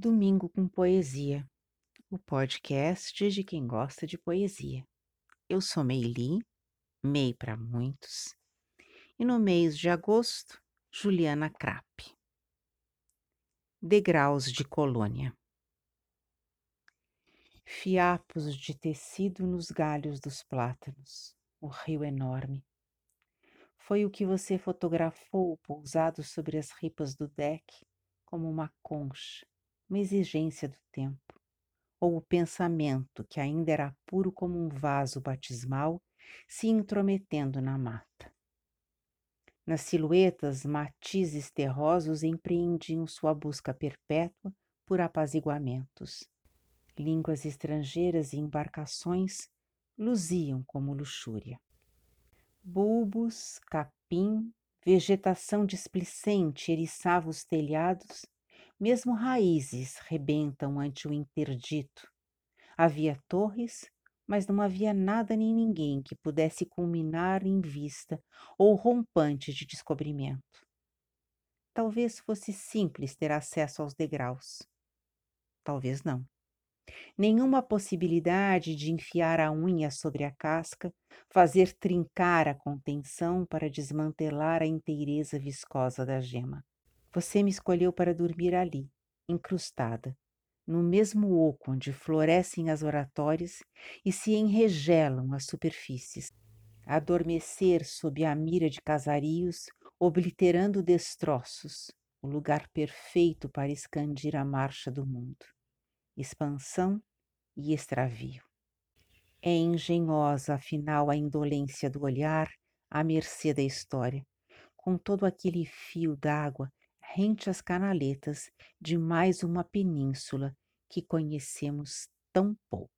Domingo com Poesia, o podcast de quem gosta de poesia. Eu sou Meili, Mei para muitos, e no mês de agosto, Juliana Krapp. Degraus de colônia. Fiapos de tecido nos galhos dos plátanos, o rio enorme. Foi o que você fotografou pousado sobre as ripas do deck, como uma concha uma exigência do tempo, ou o pensamento que ainda era puro como um vaso batismal se intrometendo na mata. Nas silhuetas, matizes terrosos empreendiam sua busca perpétua por apaziguamentos. Línguas estrangeiras e embarcações luziam como luxúria. Bulbos, capim, vegetação displicente eriçava os telhados mesmo raízes rebentam ante o interdito. Havia torres, mas não havia nada nem ninguém que pudesse culminar em vista ou rompante de descobrimento. Talvez fosse simples ter acesso aos degraus. Talvez não. Nenhuma possibilidade de enfiar a unha sobre a casca, fazer trincar a contenção para desmantelar a inteireza viscosa da gema. Você me escolheu para dormir ali, incrustada, no mesmo oco onde florescem as oratórias e se enregelam as superfícies, adormecer sob a mira de casarios, obliterando destroços, o lugar perfeito para expandir a marcha do mundo, expansão e extravio. É engenhosa, afinal, a indolência do olhar à mercê da história, com todo aquele fio d'água rente às canaletas de mais uma península que conhecemos tão pouco.